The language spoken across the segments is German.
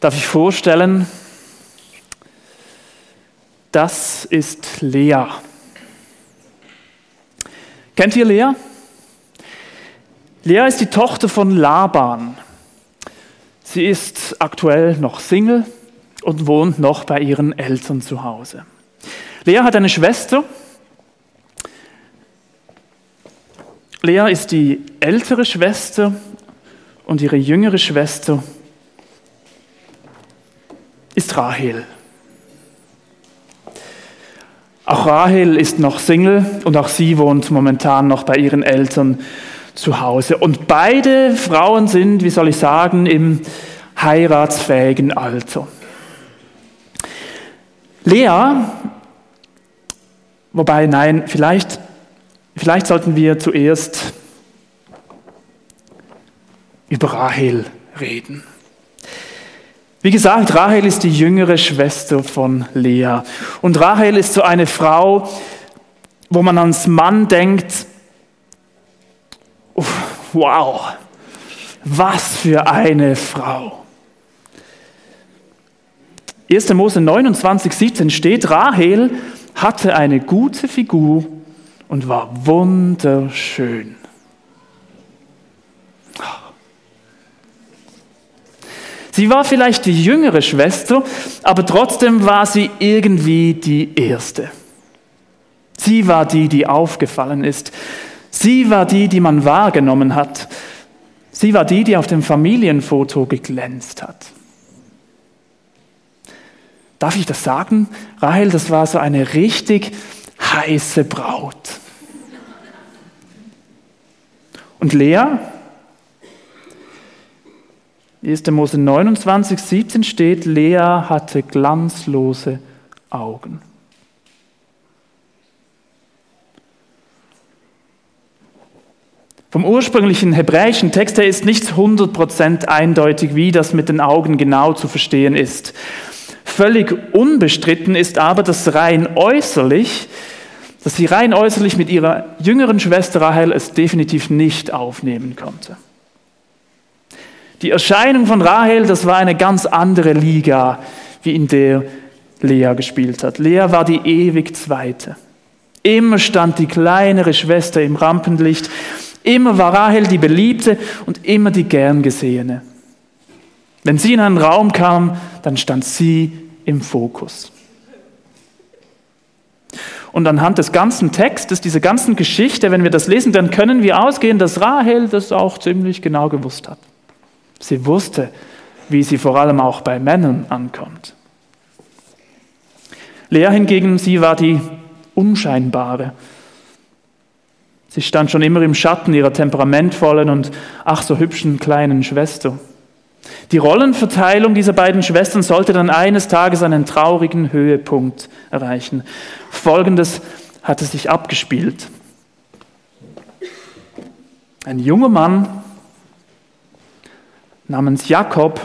darf ich vorstellen, das ist Lea. Kennt ihr Lea? Lea ist die Tochter von Laban. Sie ist aktuell noch Single und wohnt noch bei ihren Eltern zu Hause. Lea hat eine Schwester. Lea ist die ältere Schwester und ihre jüngere Schwester ist Rahel. Auch Rahel ist noch Single und auch sie wohnt momentan noch bei ihren Eltern zu Hause. Und beide Frauen sind, wie soll ich sagen, im heiratsfähigen Alter. Lea, wobei nein, vielleicht, vielleicht sollten wir zuerst über Rahel reden. Wie gesagt, Rahel ist die jüngere Schwester von Lea. Und Rahel ist so eine Frau, wo man als Mann denkt, wow, was für eine Frau. 1. Mose 29, 17 steht, Rahel hatte eine gute Figur und war wunderschön. Sie war vielleicht die jüngere Schwester, aber trotzdem war sie irgendwie die erste. Sie war die, die aufgefallen ist. Sie war die, die man wahrgenommen hat. Sie war die, die auf dem Familienfoto geglänzt hat. Darf ich das sagen? Rahel, das war so eine richtig heiße Braut. Und Lea, 1. Mose 29, 17 steht, Lea hatte glanzlose Augen. Vom ursprünglichen hebräischen Text her ist nicht 100% eindeutig, wie das mit den Augen genau zu verstehen ist. Völlig unbestritten ist aber, dass rein äußerlich, dass sie rein äußerlich mit ihrer jüngeren Schwester Rahel es definitiv nicht aufnehmen konnte. Die Erscheinung von Rahel, das war eine ganz andere Liga, wie in der Lea gespielt hat. Lea war die ewig Zweite. Immer stand die kleinere Schwester im Rampenlicht. Immer war Rahel die Beliebte und immer die gern gesehene. Wenn sie in einen Raum kam, dann stand sie im Fokus. Und anhand des ganzen Textes, dieser ganzen Geschichte, wenn wir das lesen, dann können wir ausgehen, dass Rahel das auch ziemlich genau gewusst hat. Sie wusste, wie sie vor allem auch bei Männern ankommt. Lea hingegen, sie war die Unscheinbare. Sie stand schon immer im Schatten ihrer temperamentvollen und ach so hübschen kleinen Schwester. Die Rollenverteilung dieser beiden Schwestern sollte dann eines Tages einen traurigen Höhepunkt erreichen. Folgendes hatte sich abgespielt. Ein junger Mann namens Jakob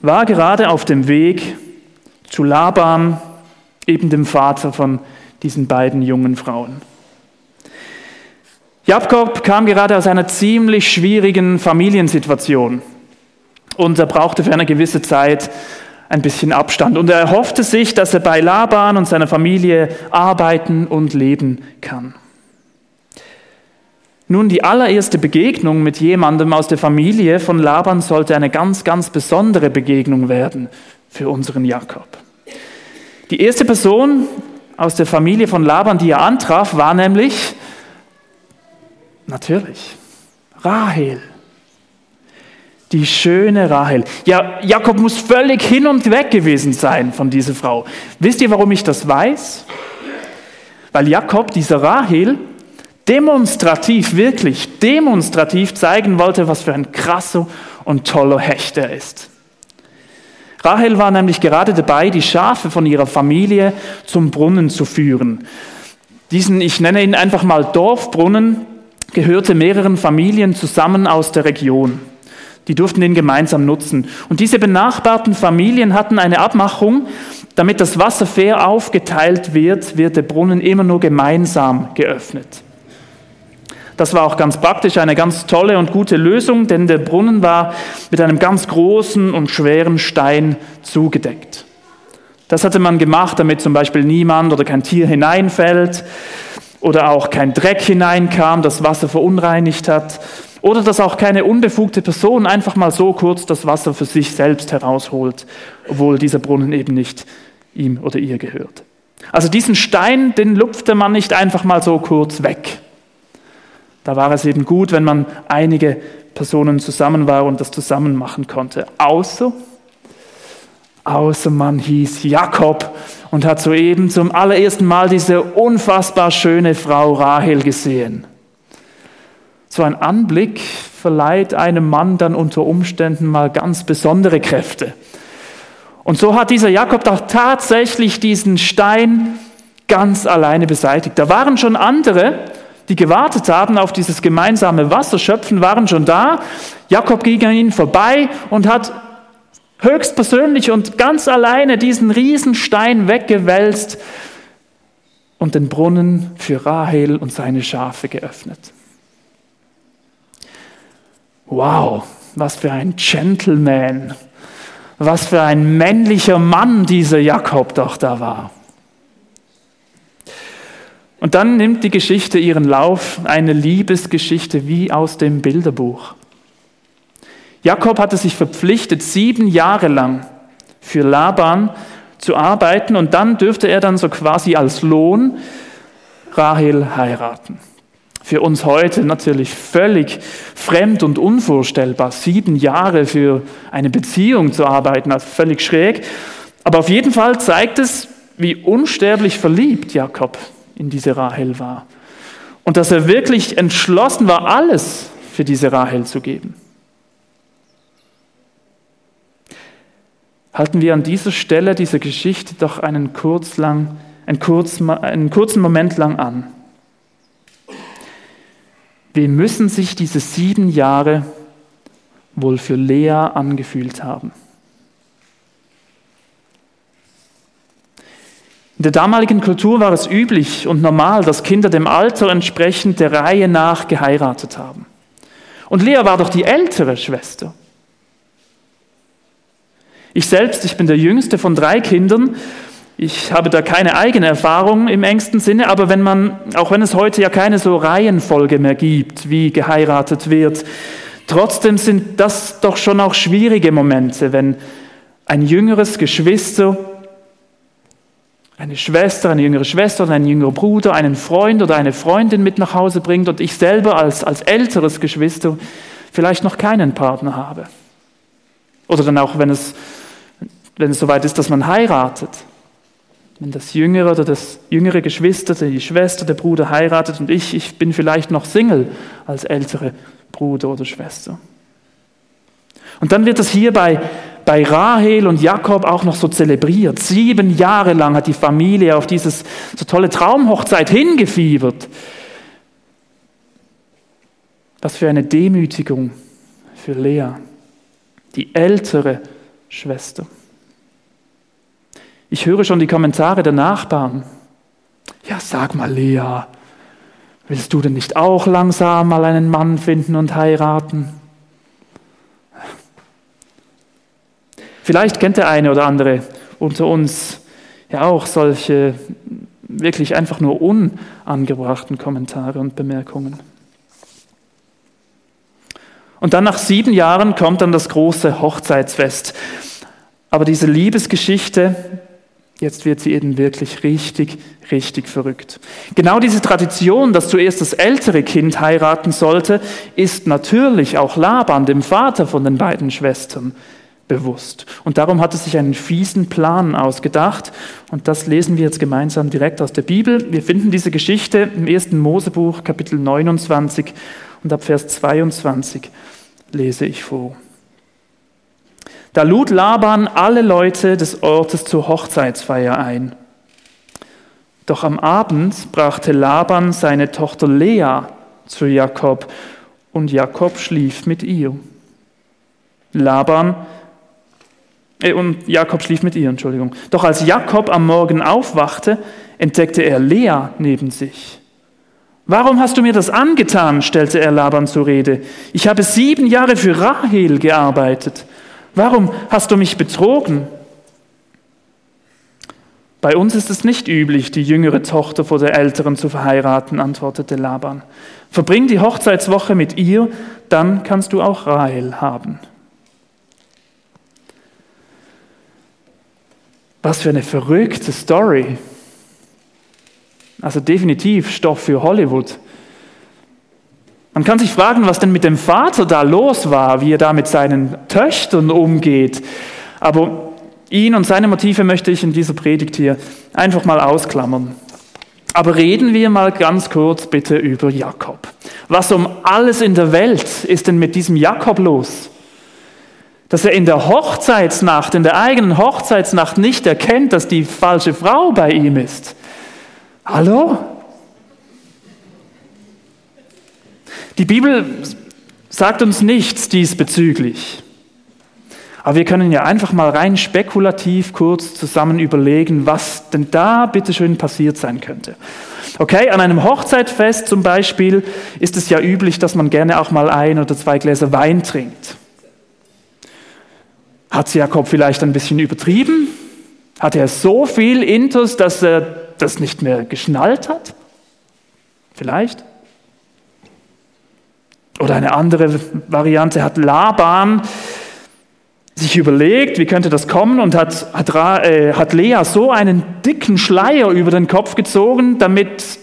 war gerade auf dem Weg zu Laban, eben dem Vater von diesen beiden jungen Frauen. Jakob kam gerade aus einer ziemlich schwierigen Familiensituation und er brauchte für eine gewisse Zeit ein bisschen Abstand und er erhoffte sich, dass er bei Laban und seiner Familie arbeiten und leben kann. Nun, die allererste Begegnung mit jemandem aus der Familie von Laban sollte eine ganz, ganz besondere Begegnung werden für unseren Jakob. Die erste Person aus der Familie von Laban, die er antraf, war nämlich natürlich Rahel. Die schöne Rahel. Ja, Jakob muss völlig hin und weg gewesen sein von dieser Frau. Wisst ihr, warum ich das weiß? Weil Jakob dieser Rahel demonstrativ, wirklich demonstrativ zeigen wollte, was für ein krasser und toller Hecht er ist. Rahel war nämlich gerade dabei, die Schafe von ihrer Familie zum Brunnen zu führen. Diesen, ich nenne ihn einfach mal Dorfbrunnen, gehörte mehreren Familien zusammen aus der Region. Die durften ihn gemeinsam nutzen. Und diese benachbarten Familien hatten eine Abmachung, damit das Wasser fair aufgeteilt wird, wird der Brunnen immer nur gemeinsam geöffnet. Das war auch ganz praktisch, eine ganz tolle und gute Lösung, denn der Brunnen war mit einem ganz großen und schweren Stein zugedeckt. Das hatte man gemacht, damit zum Beispiel niemand oder kein Tier hineinfällt oder auch kein Dreck hineinkam, das Wasser verunreinigt hat oder dass auch keine unbefugte Person einfach mal so kurz das Wasser für sich selbst herausholt, obwohl dieser Brunnen eben nicht ihm oder ihr gehört. Also diesen Stein, den lupfte man nicht einfach mal so kurz weg. Da war es eben gut, wenn man einige Personen zusammen war und das zusammen machen konnte. Außer, außer man hieß Jakob und hat soeben zum allerersten Mal diese unfassbar schöne Frau Rahel gesehen. So ein Anblick verleiht einem Mann dann unter Umständen mal ganz besondere Kräfte. Und so hat dieser Jakob doch tatsächlich diesen Stein ganz alleine beseitigt. Da waren schon andere, die gewartet haben auf dieses gemeinsame Wasserschöpfen, waren schon da. Jakob ging an ihnen vorbei und hat höchstpersönlich und ganz alleine diesen Riesenstein weggewälzt und den Brunnen für Rahel und seine Schafe geöffnet. Wow, was für ein Gentleman, was für ein männlicher Mann dieser Jakob doch da war. Und dann nimmt die Geschichte ihren Lauf, eine Liebesgeschichte wie aus dem Bilderbuch. Jakob hatte sich verpflichtet, sieben Jahre lang für Laban zu arbeiten und dann dürfte er dann so quasi als Lohn Rahel heiraten. Für uns heute natürlich völlig fremd und unvorstellbar, sieben Jahre für eine Beziehung zu arbeiten, also völlig schräg. Aber auf jeden Fall zeigt es, wie unsterblich verliebt Jakob in diese Rahel war. Und dass er wirklich entschlossen war, alles für diese Rahel zu geben. Halten wir an dieser Stelle dieser Geschichte doch einen, kurz lang, einen, kurz, einen kurzen Moment lang an. Wie müssen sich diese sieben Jahre wohl für Lea angefühlt haben? In der damaligen Kultur war es üblich und normal, dass Kinder dem Alter entsprechend der Reihe nach geheiratet haben. Und Lea war doch die ältere Schwester. Ich selbst, ich bin der jüngste von drei Kindern ich habe da keine eigene Erfahrung im engsten Sinne, aber wenn man, auch wenn es heute ja keine so Reihenfolge mehr gibt, wie geheiratet wird, trotzdem sind das doch schon auch schwierige Momente, wenn ein jüngeres Geschwister, eine Schwester, eine jüngere Schwester oder ein jüngerer Bruder, einen Freund oder eine Freundin mit nach Hause bringt und ich selber als, als älteres Geschwister vielleicht noch keinen Partner habe. Oder dann auch, wenn es, wenn es soweit ist, dass man heiratet wenn das jüngere oder das jüngere Geschwister, die Schwester, der Bruder heiratet und ich, ich bin vielleicht noch Single als ältere Bruder oder Schwester. Und dann wird das hier bei, Rahel und Jakob auch noch so zelebriert. Sieben Jahre lang hat die Familie auf dieses so tolle Traumhochzeit hingefiebert. Was für eine Demütigung für Lea, die ältere Schwester. Ich höre schon die Kommentare der Nachbarn. Ja, sag mal, Lea, willst du denn nicht auch langsam mal einen Mann finden und heiraten? Vielleicht kennt der eine oder andere unter uns ja auch solche wirklich einfach nur unangebrachten Kommentare und Bemerkungen. Und dann nach sieben Jahren kommt dann das große Hochzeitsfest. Aber diese Liebesgeschichte, Jetzt wird sie eben wirklich richtig, richtig verrückt. Genau diese Tradition, dass zuerst das ältere Kind heiraten sollte, ist natürlich auch Laban, dem Vater von den beiden Schwestern, bewusst. Und darum hat er sich einen fiesen Plan ausgedacht. Und das lesen wir jetzt gemeinsam direkt aus der Bibel. Wir finden diese Geschichte im ersten Mosebuch, Kapitel 29 und ab Vers 22 lese ich vor. Da lud Laban alle Leute des Ortes zur Hochzeitsfeier ein. Doch am Abend brachte Laban seine Tochter Lea zu Jakob und Jakob schlief mit ihr. Laban und Jakob schlief mit ihr, Entschuldigung. Doch als Jakob am Morgen aufwachte, entdeckte er Lea neben sich. Warum hast du mir das angetan? stellte er Laban zur Rede. Ich habe sieben Jahre für Rahel gearbeitet. Warum hast du mich betrogen? Bei uns ist es nicht üblich, die jüngere Tochter vor der älteren zu verheiraten, antwortete Laban. Verbring die Hochzeitswoche mit ihr, dann kannst du auch Rahel haben. Was für eine verrückte Story. Also definitiv Stoff für Hollywood. Man kann sich fragen, was denn mit dem Vater da los war, wie er da mit seinen Töchtern umgeht. Aber ihn und seine Motive möchte ich in dieser Predigt hier einfach mal ausklammern. Aber reden wir mal ganz kurz bitte über Jakob. Was um alles in der Welt ist denn mit diesem Jakob los? Dass er in der Hochzeitsnacht, in der eigenen Hochzeitsnacht nicht erkennt, dass die falsche Frau bei ihm ist. Hallo? Die Bibel sagt uns nichts diesbezüglich. Aber wir können ja einfach mal rein spekulativ kurz zusammen überlegen, was denn da bitteschön passiert sein könnte. Okay, an einem Hochzeitfest zum Beispiel ist es ja üblich, dass man gerne auch mal ein oder zwei Gläser Wein trinkt. Hat Jakob vielleicht ein bisschen übertrieben? Hat er so viel Intus, dass er das nicht mehr geschnallt hat? Vielleicht? Oder eine andere Variante hat Laban sich überlegt, wie könnte das kommen und hat, hat, äh, hat Lea so einen dicken Schleier über den Kopf gezogen, damit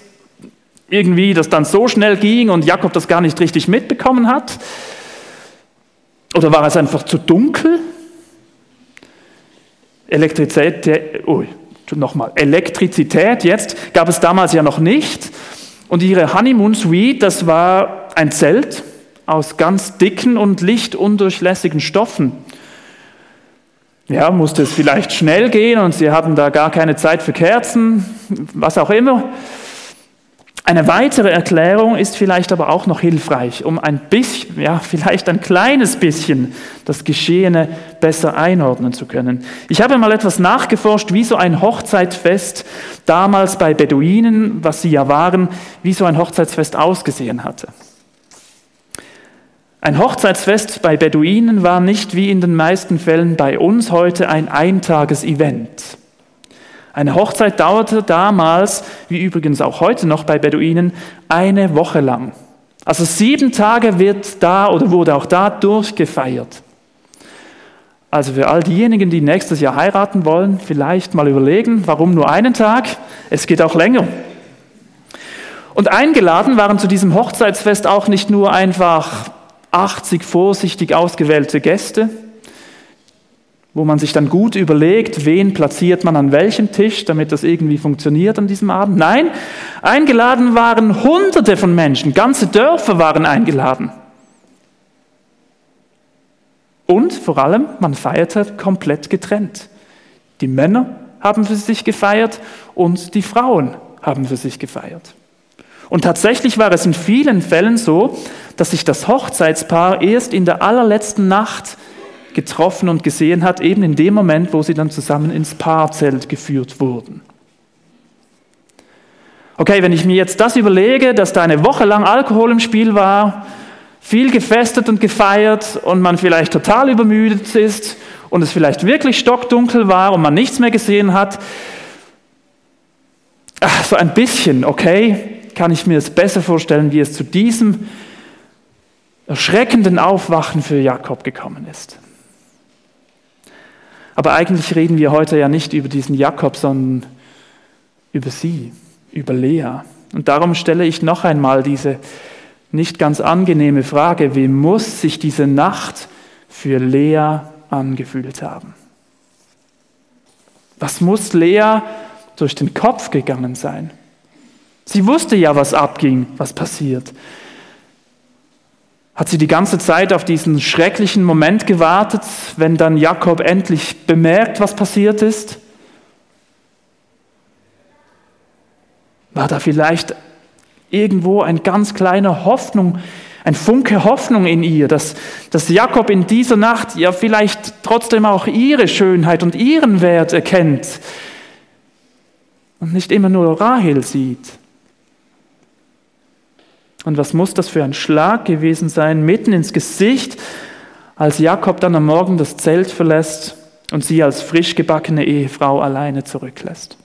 irgendwie das dann so schnell ging und Jakob das gar nicht richtig mitbekommen hat? Oder war es einfach zu dunkel? Elektrizität, oh, nochmal, Elektrizität jetzt gab es damals ja noch nicht. Und ihre Honeymoon Suite, das war ein Zelt aus ganz dicken und lichtundurchlässigen Stoffen. Ja, musste es vielleicht schnell gehen und sie hatten da gar keine Zeit für Kerzen, was auch immer. Eine weitere Erklärung ist vielleicht aber auch noch hilfreich, um ein bisschen, ja, vielleicht ein kleines bisschen das Geschehene besser einordnen zu können. Ich habe mal etwas nachgeforscht, wie so ein Hochzeitsfest damals bei Beduinen, was sie ja waren, wie so ein Hochzeitsfest ausgesehen hatte. Ein Hochzeitsfest bei Beduinen war nicht wie in den meisten Fällen bei uns heute ein Eintages-Event. Eine Hochzeit dauerte damals, wie übrigens auch heute noch bei Beduinen, eine Woche lang. Also sieben Tage wird da oder wurde auch da durchgefeiert. Also für all diejenigen, die nächstes Jahr heiraten wollen, vielleicht mal überlegen, warum nur einen Tag? Es geht auch länger. Und eingeladen waren zu diesem Hochzeitsfest auch nicht nur einfach 80 vorsichtig ausgewählte Gäste, wo man sich dann gut überlegt, wen platziert man an welchem Tisch, damit das irgendwie funktioniert an diesem Abend. Nein, eingeladen waren Hunderte von Menschen, ganze Dörfer waren eingeladen. Und vor allem, man feierte komplett getrennt. Die Männer haben für sich gefeiert und die Frauen haben für sich gefeiert. Und tatsächlich war es in vielen Fällen so, dass sich das Hochzeitspaar erst in der allerletzten Nacht getroffen und gesehen hat, eben in dem Moment, wo sie dann zusammen ins Paarzelt geführt wurden. Okay, wenn ich mir jetzt das überlege, dass da eine Woche lang Alkohol im Spiel war, viel gefestet und gefeiert und man vielleicht total übermüdet ist und es vielleicht wirklich stockdunkel war und man nichts mehr gesehen hat, ach, so ein bisschen, okay, kann ich mir es besser vorstellen, wie es zu diesem erschreckenden Aufwachen für Jakob gekommen ist. Aber eigentlich reden wir heute ja nicht über diesen Jakob, sondern über sie, über Lea. Und darum stelle ich noch einmal diese nicht ganz angenehme Frage, wie muss sich diese Nacht für Lea angefühlt haben? Was muss Lea durch den Kopf gegangen sein? Sie wusste ja, was abging, was passiert. Hat sie die ganze Zeit auf diesen schrecklichen Moment gewartet, wenn dann Jakob endlich bemerkt, was passiert ist? War da vielleicht irgendwo ein ganz kleiner Hoffnung, ein Funke Hoffnung in ihr, dass, dass Jakob in dieser Nacht ja vielleicht trotzdem auch ihre Schönheit und ihren Wert erkennt und nicht immer nur Rahel sieht? Und was muss das für ein Schlag gewesen sein, mitten ins Gesicht, als Jakob dann am Morgen das Zelt verlässt und sie als frisch gebackene Ehefrau alleine zurücklässt.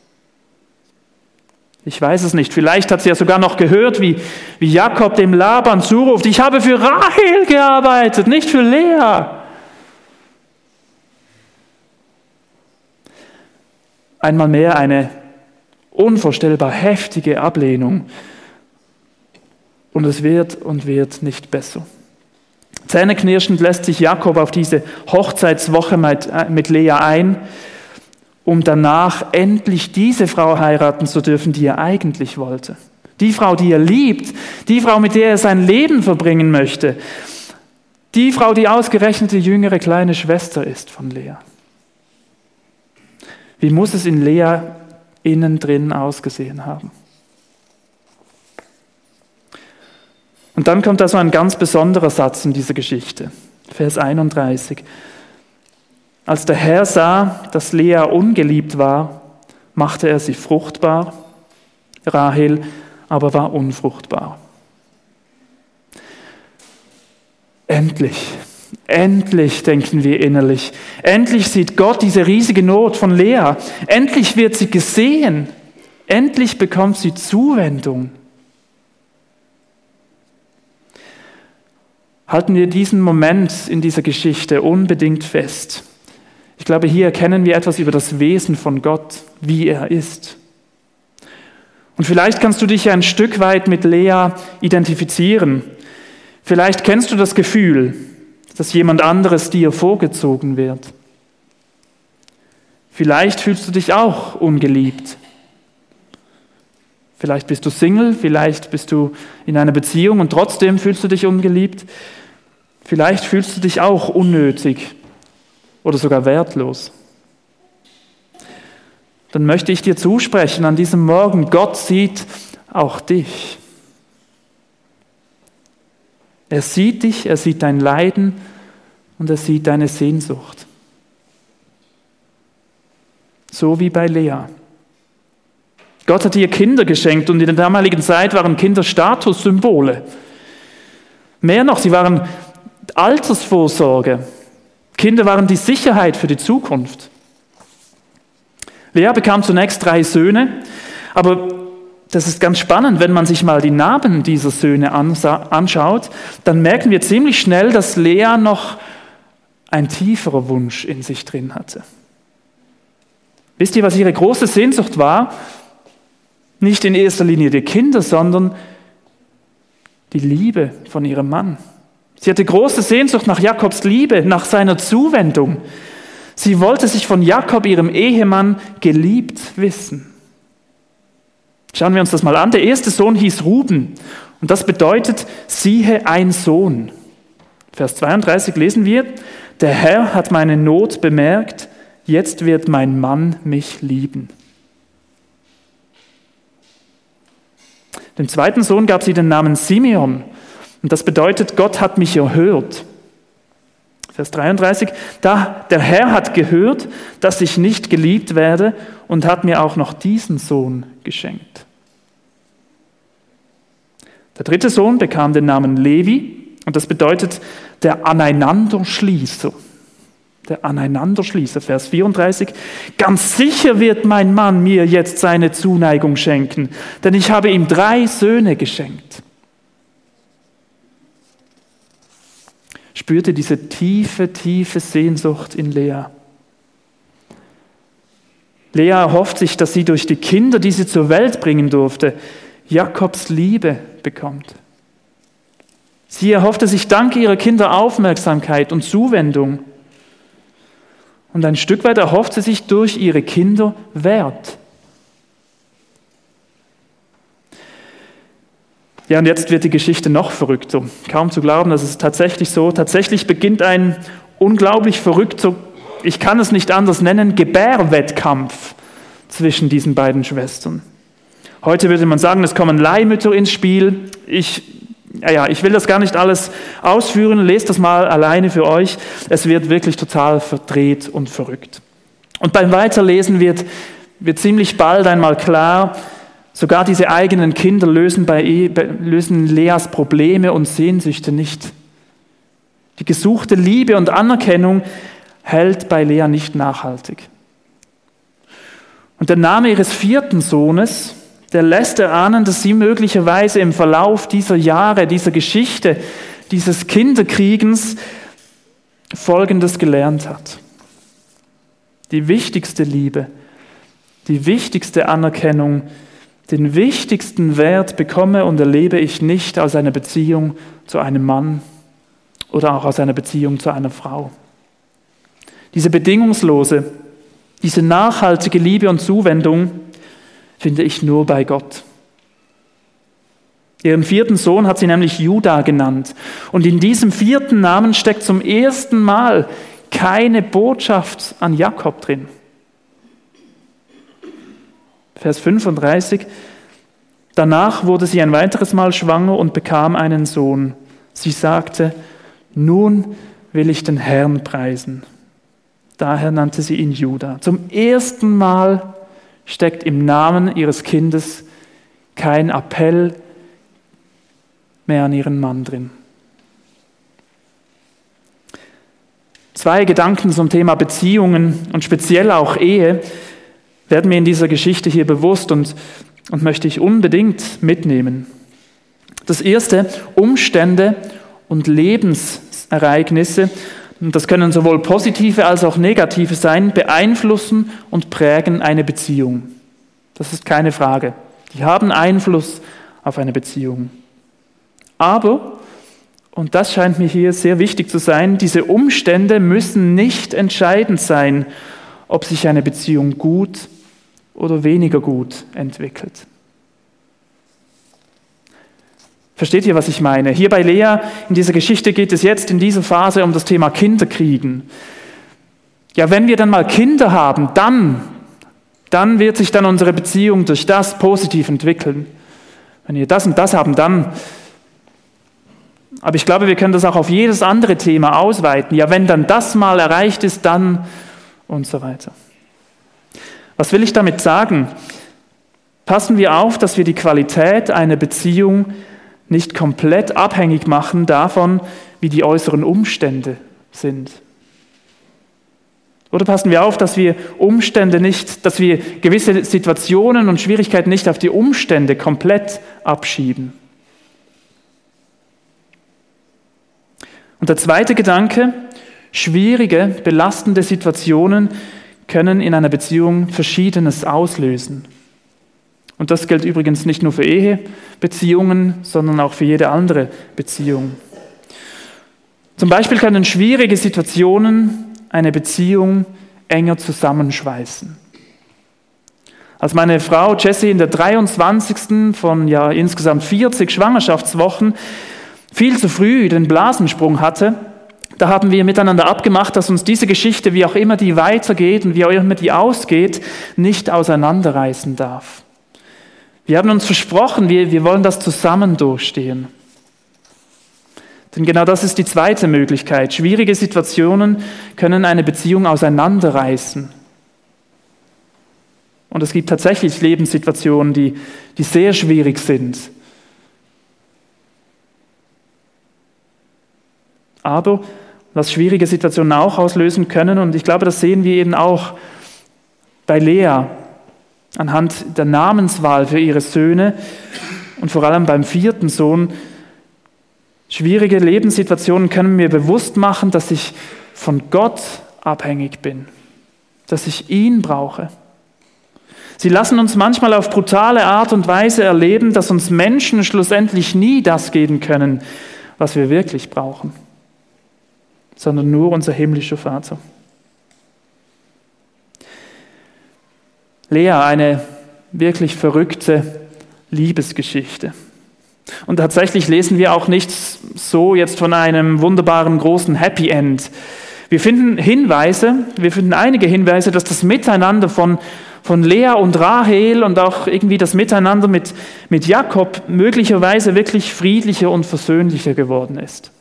Ich weiß es nicht. Vielleicht hat sie ja sogar noch gehört, wie, wie Jakob dem Laban zuruft, ich habe für Rahel gearbeitet, nicht für Lea. Einmal mehr eine unvorstellbar heftige Ablehnung. Und es wird und wird nicht besser. Zähneknirschend lässt sich Jakob auf diese Hochzeitswoche mit, äh, mit Lea ein um danach endlich diese Frau heiraten zu dürfen, die er eigentlich wollte. Die Frau, die er liebt, die Frau, mit der er sein Leben verbringen möchte. Die Frau, die ausgerechnet die jüngere kleine Schwester ist von Lea. Wie muss es in Lea innen drin ausgesehen haben? Und dann kommt da so ein ganz besonderer Satz in dieser Geschichte, Vers 31. Als der Herr sah, dass Lea ungeliebt war, machte er sie fruchtbar, Rahel aber war unfruchtbar. Endlich, endlich denken wir innerlich, endlich sieht Gott diese riesige Not von Lea, endlich wird sie gesehen, endlich bekommt sie Zuwendung. Halten wir diesen Moment in dieser Geschichte unbedingt fest. Ich glaube, hier erkennen wir etwas über das Wesen von Gott, wie er ist. Und vielleicht kannst du dich ja ein Stück weit mit Lea identifizieren. Vielleicht kennst du das Gefühl, dass jemand anderes dir vorgezogen wird. Vielleicht fühlst du dich auch ungeliebt. Vielleicht bist du Single, vielleicht bist du in einer Beziehung und trotzdem fühlst du dich ungeliebt. Vielleicht fühlst du dich auch unnötig oder sogar wertlos. Dann möchte ich dir zusprechen an diesem Morgen, Gott sieht auch dich. Er sieht dich, er sieht dein Leiden und er sieht deine Sehnsucht. So wie bei Lea. Gott hat ihr Kinder geschenkt und in der damaligen Zeit waren Kinder Statussymbole. Mehr noch, sie waren Altersvorsorge. Kinder waren die Sicherheit für die Zukunft. Lea bekam zunächst drei Söhne, aber das ist ganz spannend, wenn man sich mal die Namen dieser Söhne anschaut, dann merken wir ziemlich schnell, dass Lea noch ein tieferer Wunsch in sich drin hatte. Wisst ihr, was ihre große Sehnsucht war? Nicht in erster Linie die Kinder, sondern die Liebe von ihrem Mann. Sie hatte große Sehnsucht nach Jakobs Liebe, nach seiner Zuwendung. Sie wollte sich von Jakob, ihrem Ehemann, geliebt wissen. Schauen wir uns das mal an. Der erste Sohn hieß Ruben und das bedeutet, siehe ein Sohn. Vers 32 lesen wir, der Herr hat meine Not bemerkt, jetzt wird mein Mann mich lieben. Dem zweiten Sohn gab sie den Namen Simeon und das bedeutet, Gott hat mich erhört. Vers 33, da der Herr hat gehört, dass ich nicht geliebt werde und hat mir auch noch diesen Sohn geschenkt. Der dritte Sohn bekam den Namen Levi und das bedeutet der Aneinanderschließer. Der Aneinanderschließer, Vers 34. Ganz sicher wird mein Mann mir jetzt seine Zuneigung schenken, denn ich habe ihm drei Söhne geschenkt. spürte diese tiefe, tiefe Sehnsucht in Lea. Lea erhofft sich, dass sie durch die Kinder, die sie zur Welt bringen durfte, Jakobs Liebe bekommt. Sie erhoffte sich dank ihrer Kinder Aufmerksamkeit und Zuwendung. Und ein Stück weit erhofft sie sich durch ihre Kinder Wert. Ja, und jetzt wird die Geschichte noch verrückter. Kaum zu glauben, dass es tatsächlich so. Tatsächlich beginnt ein unglaublich verrückter, ich kann es nicht anders nennen, Gebärwettkampf zwischen diesen beiden Schwestern. Heute würde man sagen, es kommen Leihmütter ins Spiel. Ich, ja, ich will das gar nicht alles ausführen, lest das mal alleine für euch. Es wird wirklich total verdreht und verrückt. Und beim Weiterlesen wird, wird ziemlich bald einmal klar, Sogar diese eigenen Kinder lösen, bei, lösen Leas Probleme und Sehnsüchte nicht. Die gesuchte Liebe und Anerkennung hält bei Lea nicht nachhaltig. Und der Name ihres vierten Sohnes, der lässt erahnen, dass sie möglicherweise im Verlauf dieser Jahre, dieser Geschichte, dieses Kinderkriegens Folgendes gelernt hat. Die wichtigste Liebe, die wichtigste Anerkennung, den wichtigsten Wert bekomme und erlebe ich nicht aus einer Beziehung zu einem Mann oder auch aus einer Beziehung zu einer Frau. Diese bedingungslose, diese nachhaltige Liebe und Zuwendung finde ich nur bei Gott. Ihren vierten Sohn hat sie nämlich Judah genannt. Und in diesem vierten Namen steckt zum ersten Mal keine Botschaft an Jakob drin. Vers 35. Danach wurde sie ein weiteres Mal schwanger und bekam einen Sohn. Sie sagte, nun will ich den Herrn preisen. Daher nannte sie ihn Judah. Zum ersten Mal steckt im Namen ihres Kindes kein Appell mehr an ihren Mann drin. Zwei Gedanken zum Thema Beziehungen und speziell auch Ehe werden mir in dieser Geschichte hier bewusst und, und möchte ich unbedingt mitnehmen. Das erste, Umstände und Lebensereignisse das können sowohl positive als auch negative sein, beeinflussen und prägen eine Beziehung. Das ist keine Frage. Die haben Einfluss auf eine Beziehung. Aber, und das scheint mir hier sehr wichtig zu sein, diese Umstände müssen nicht entscheidend sein, ob sich eine Beziehung gut oder weniger gut entwickelt. Versteht ihr, was ich meine? Hier bei Lea in dieser Geschichte geht es jetzt in dieser Phase um das Thema Kinderkriegen. Ja, wenn wir dann mal Kinder haben, dann, dann wird sich dann unsere Beziehung durch das positiv entwickeln. Wenn wir das und das haben, dann. Aber ich glaube, wir können das auch auf jedes andere Thema ausweiten. Ja, wenn dann das mal erreicht ist, dann und so weiter. Was will ich damit sagen? Passen wir auf, dass wir die Qualität einer Beziehung nicht komplett abhängig machen davon, wie die äußeren Umstände sind. Oder passen wir auf, dass wir Umstände nicht, dass wir gewisse Situationen und Schwierigkeiten nicht auf die Umstände komplett abschieben. Und der zweite Gedanke, schwierige, belastende Situationen können in einer Beziehung Verschiedenes auslösen. Und das gilt übrigens nicht nur für Ehebeziehungen, sondern auch für jede andere Beziehung. Zum Beispiel können schwierige Situationen eine Beziehung enger zusammenschweißen. Als meine Frau Jessie in der 23. von ja insgesamt 40 Schwangerschaftswochen viel zu früh den Blasensprung hatte, da haben wir miteinander abgemacht, dass uns diese Geschichte, wie auch immer die weitergeht und wie auch immer die ausgeht, nicht auseinanderreißen darf. Wir haben uns versprochen, wir, wir wollen das zusammen durchstehen. Denn genau das ist die zweite Möglichkeit. Schwierige Situationen können eine Beziehung auseinanderreißen. Und es gibt tatsächlich Lebenssituationen, die, die sehr schwierig sind. Aber was schwierige Situationen auch auslösen können, und ich glaube, das sehen wir eben auch bei Lea, anhand der Namenswahl für ihre Söhne und vor allem beim vierten Sohn. Schwierige Lebenssituationen können mir bewusst machen, dass ich von Gott abhängig bin, dass ich ihn brauche. Sie lassen uns manchmal auf brutale Art und Weise erleben, dass uns Menschen schlussendlich nie das geben können, was wir wirklich brauchen, sondern nur unser himmlischer Vater. Lea eine wirklich verrückte Liebesgeschichte. Und tatsächlich lesen wir auch nichts so jetzt von einem wunderbaren großen Happy End. Wir finden Hinweise, wir finden einige Hinweise, dass das Miteinander von, von Lea und Rahel und auch irgendwie das Miteinander mit, mit Jakob möglicherweise wirklich friedlicher und versöhnlicher geworden ist.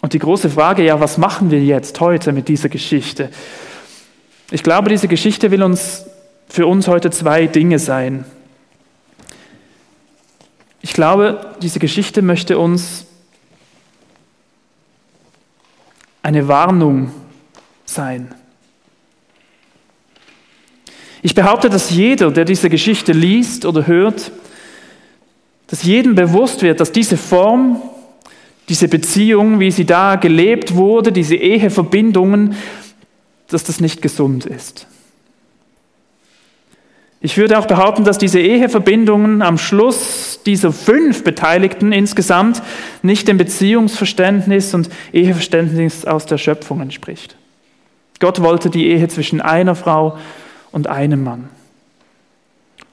Und die große Frage, ja, was machen wir jetzt heute mit dieser Geschichte? Ich glaube, diese Geschichte will uns für uns heute zwei Dinge sein. Ich glaube, diese Geschichte möchte uns eine Warnung sein. Ich behaupte, dass jeder, der diese Geschichte liest oder hört, dass jedem bewusst wird, dass diese Form, diese Beziehung, wie sie da gelebt wurde, diese Eheverbindungen, dass das nicht gesund ist. Ich würde auch behaupten, dass diese Eheverbindungen am Schluss dieser fünf Beteiligten insgesamt nicht dem Beziehungsverständnis und Eheverständnis aus der Schöpfung entspricht. Gott wollte die Ehe zwischen einer Frau und einem Mann.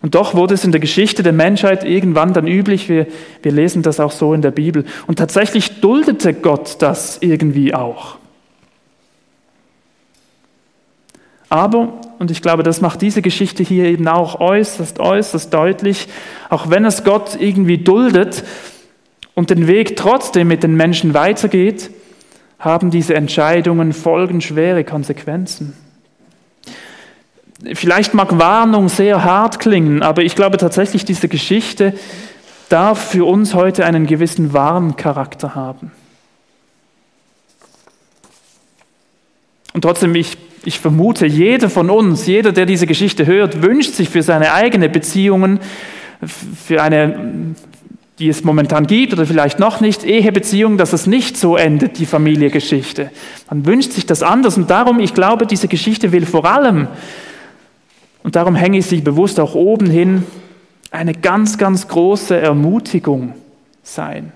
Und doch wurde es in der Geschichte der Menschheit irgendwann dann üblich, wir, wir lesen das auch so in der Bibel. Und tatsächlich duldete Gott das irgendwie auch. Aber, und ich glaube, das macht diese Geschichte hier eben auch äußerst, äußerst deutlich, auch wenn es Gott irgendwie duldet und den Weg trotzdem mit den Menschen weitergeht, haben diese Entscheidungen folgenschwere Konsequenzen. Vielleicht mag Warnung sehr hart klingen, aber ich glaube tatsächlich, diese Geschichte darf für uns heute einen gewissen Warncharakter haben. Und trotzdem, ich ich vermute, jeder von uns, jeder, der diese Geschichte hört, wünscht sich für seine eigene Beziehungen, für eine, die es momentan gibt oder vielleicht noch nicht, Ehebeziehung, dass es nicht so endet, die Familiengeschichte. Man wünscht sich das anders und darum, ich glaube, diese Geschichte will vor allem, und darum hänge ich sie bewusst auch oben hin, eine ganz, ganz große Ermutigung sein.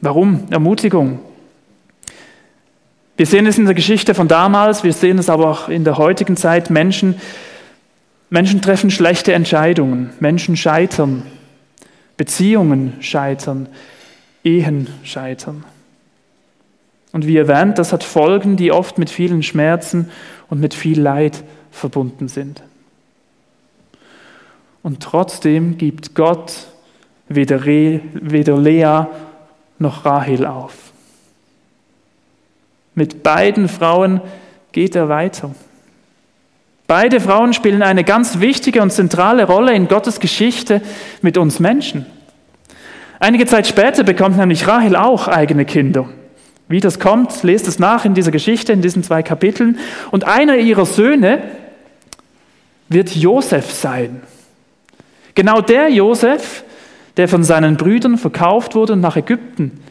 Warum? Ermutigung. Wir sehen es in der Geschichte von damals, wir sehen es aber auch in der heutigen Zeit. Menschen, Menschen treffen schlechte Entscheidungen, Menschen scheitern, Beziehungen scheitern, Ehen scheitern. Und wie erwähnt, das hat Folgen, die oft mit vielen Schmerzen und mit viel Leid verbunden sind. Und trotzdem gibt Gott weder, Re, weder Lea noch Rahel auf. Mit beiden Frauen geht er weiter. Beide Frauen spielen eine ganz wichtige und zentrale Rolle in Gottes Geschichte mit uns Menschen. Einige Zeit später bekommt nämlich Rahel auch eigene Kinder. Wie das kommt, lest es nach in dieser Geschichte, in diesen zwei Kapiteln. Und einer ihrer Söhne wird Josef sein. Genau der Josef, der von seinen Brüdern verkauft wurde und nach Ägypten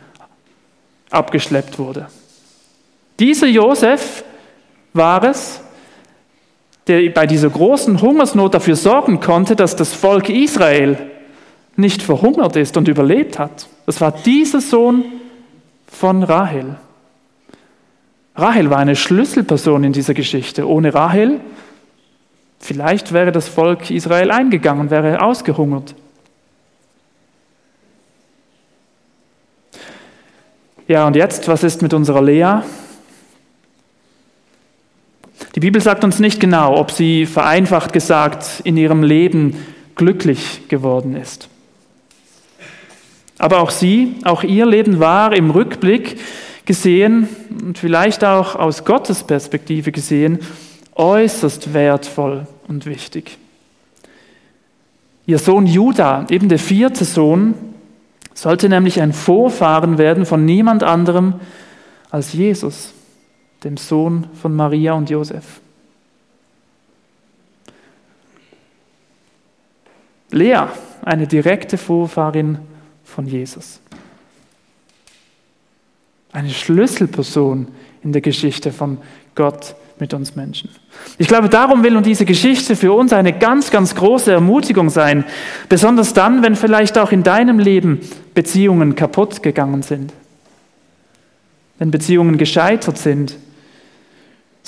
abgeschleppt wurde. Dieser Josef war es, der bei dieser großen Hungersnot dafür sorgen konnte, dass das Volk Israel nicht verhungert ist und überlebt hat. Das war dieser Sohn von Rahel. Rahel war eine Schlüsselperson in dieser Geschichte. Ohne Rahel, vielleicht wäre das Volk Israel eingegangen, wäre ausgehungert. Ja, und jetzt, was ist mit unserer Lea? Die Bibel sagt uns nicht genau, ob sie vereinfacht gesagt in ihrem Leben glücklich geworden ist. Aber auch sie, auch ihr Leben war im Rückblick gesehen und vielleicht auch aus Gottes Perspektive gesehen äußerst wertvoll und wichtig. Ihr Sohn Judah, eben der vierte Sohn, sollte nämlich ein Vorfahren werden von niemand anderem als Jesus, dem Sohn von Maria und Josef. Lea, eine direkte Vorfahrin von Jesus. Eine Schlüsselperson in der Geschichte von Gott mit uns Menschen. Ich glaube, darum will nun diese Geschichte für uns eine ganz, ganz große Ermutigung sein, besonders dann, wenn vielleicht auch in deinem Leben Beziehungen kaputt gegangen sind, wenn Beziehungen gescheitert sind.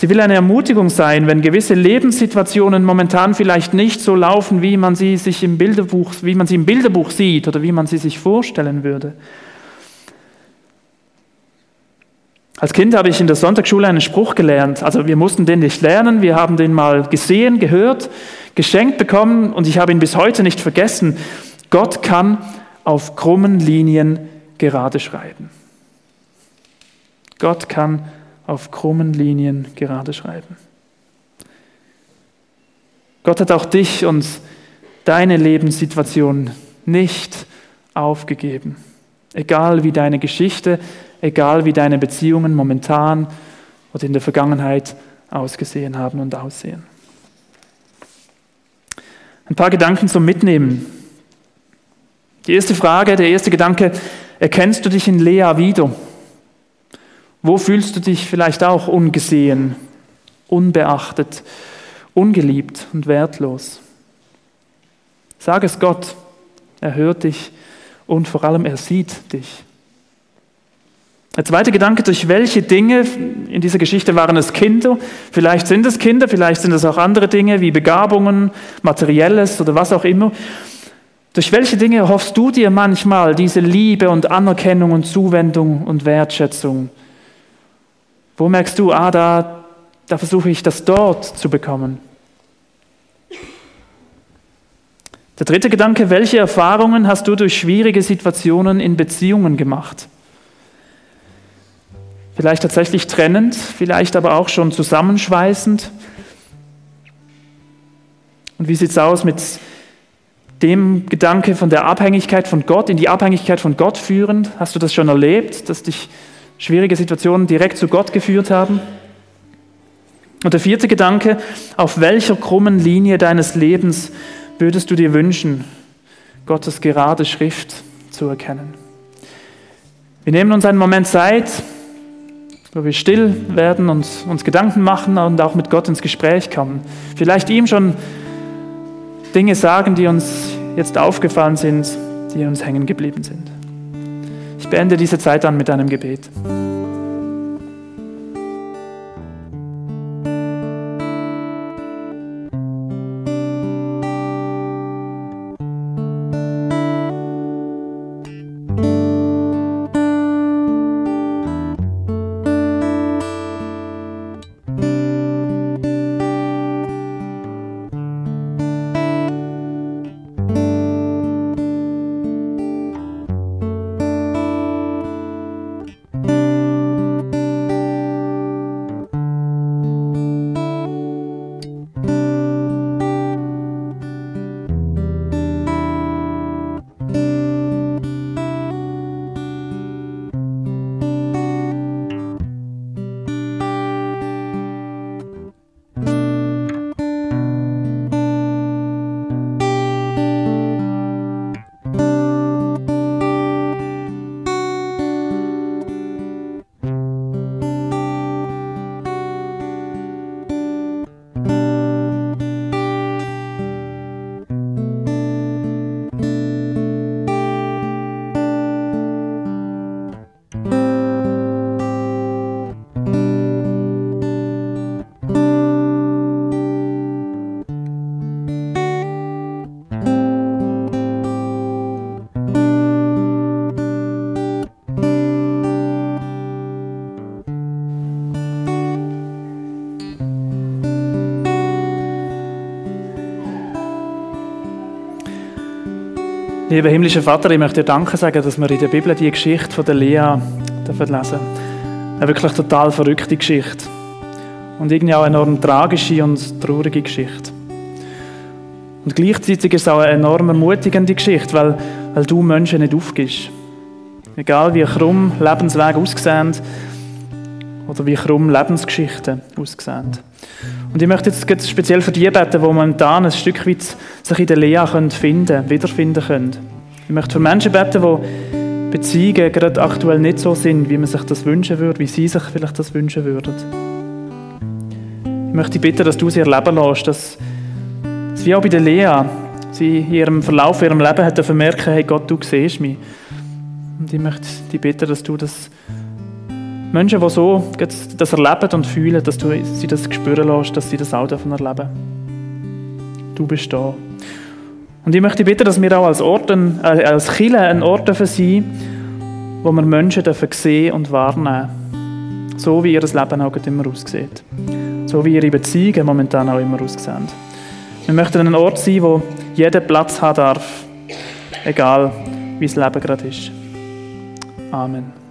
Sie will eine Ermutigung sein, wenn gewisse Lebenssituationen momentan vielleicht nicht so laufen, wie man sie sich im Bilderbuch, wie man sie im Bilderbuch sieht oder wie man sie sich vorstellen würde. Als Kind habe ich in der Sonntagsschule einen Spruch gelernt. Also wir mussten den nicht lernen, wir haben den mal gesehen, gehört, geschenkt bekommen und ich habe ihn bis heute nicht vergessen. Gott kann auf krummen Linien gerade schreiben. Gott kann auf krummen Linien gerade schreiben. Gott hat auch dich und deine Lebenssituation nicht aufgegeben. Egal wie deine Geschichte, egal wie deine Beziehungen momentan oder in der Vergangenheit ausgesehen haben und aussehen. Ein paar Gedanken zum Mitnehmen. Die erste Frage, der erste Gedanke, erkennst du dich in Lea wieder? Wo fühlst du dich vielleicht auch ungesehen, unbeachtet, ungeliebt und wertlos? Sag es Gott, er hört dich und vor allem er sieht dich. Der zweite Gedanke, durch welche Dinge, in dieser Geschichte waren es Kinder, vielleicht sind es Kinder, vielleicht sind es auch andere Dinge wie Begabungen, materielles oder was auch immer. Durch welche Dinge hoffst du dir manchmal diese Liebe und Anerkennung und Zuwendung und Wertschätzung? Wo merkst du, ah, da, da versuche ich das dort zu bekommen? Der dritte Gedanke, welche Erfahrungen hast du durch schwierige Situationen in Beziehungen gemacht? Vielleicht tatsächlich trennend, vielleicht aber auch schon zusammenschweißend. Und wie sieht es aus mit dem Gedanke von der Abhängigkeit von Gott, in die Abhängigkeit von Gott führend? Hast du das schon erlebt, dass dich schwierige Situationen direkt zu Gott geführt haben? Und der vierte Gedanke, auf welcher krummen Linie deines Lebens würdest du dir wünschen, Gottes gerade Schrift zu erkennen? Wir nehmen uns einen Moment Zeit, wo wir still werden und uns Gedanken machen und auch mit Gott ins Gespräch kommen. Vielleicht ihm schon Dinge sagen, die uns jetzt aufgefallen sind, die uns hängen geblieben sind. Ich beende diese Zeit dann mit einem Gebet. Lieber himmlischer Vater, ich möchte dir Danke sagen, dass wir in der Bibel die Geschichte von der Lea lesen dürfen. Eine wirklich total verrückte Geschichte. Und irgendwie auch eine enorm tragische und traurige Geschichte. Und gleichzeitig ist es auch eine enorm ermutigende Geschichte, weil, weil du Menschen nicht aufgibst. Egal wie krumm Lebenswege aussehen oder wie krumm Lebensgeschichten aussehen. Und ich möchte jetzt speziell für die beten, die momentan ein Stück weit sich in der Lea finden können, wiederfinden können. Ich möchte für Menschen beten, die Beziehungen gerade aktuell nicht so sind, wie man sich das wünschen würde, wie sie sich vielleicht das wünschen würden. Ich möchte bitten, dass du sie erleben lässt, dass, dass wie auch bei der Lea, sie in ihrem Verlauf in ihrem Leben hat vermerken, hey Gott, du siehst mich. Und ich möchte dich bitten, dass du das Menschen, die so das erleben und fühlen, dass du sie das spüren lässt, dass sie das auch davon erleben. Du bist da. Und ich möchte bitten, dass wir auch als, Orten, äh, als Kirche ein Ort dafür sein, wo wir Menschen dürfen sehen und wahrnehmen. So wie ihr Leben auch immer aussieht. So wie ihre Beziehungen momentan auch immer aussehen. Wir möchten ein Ort sein, wo jeder Platz haben darf, egal wie das Leben gerade ist. Amen.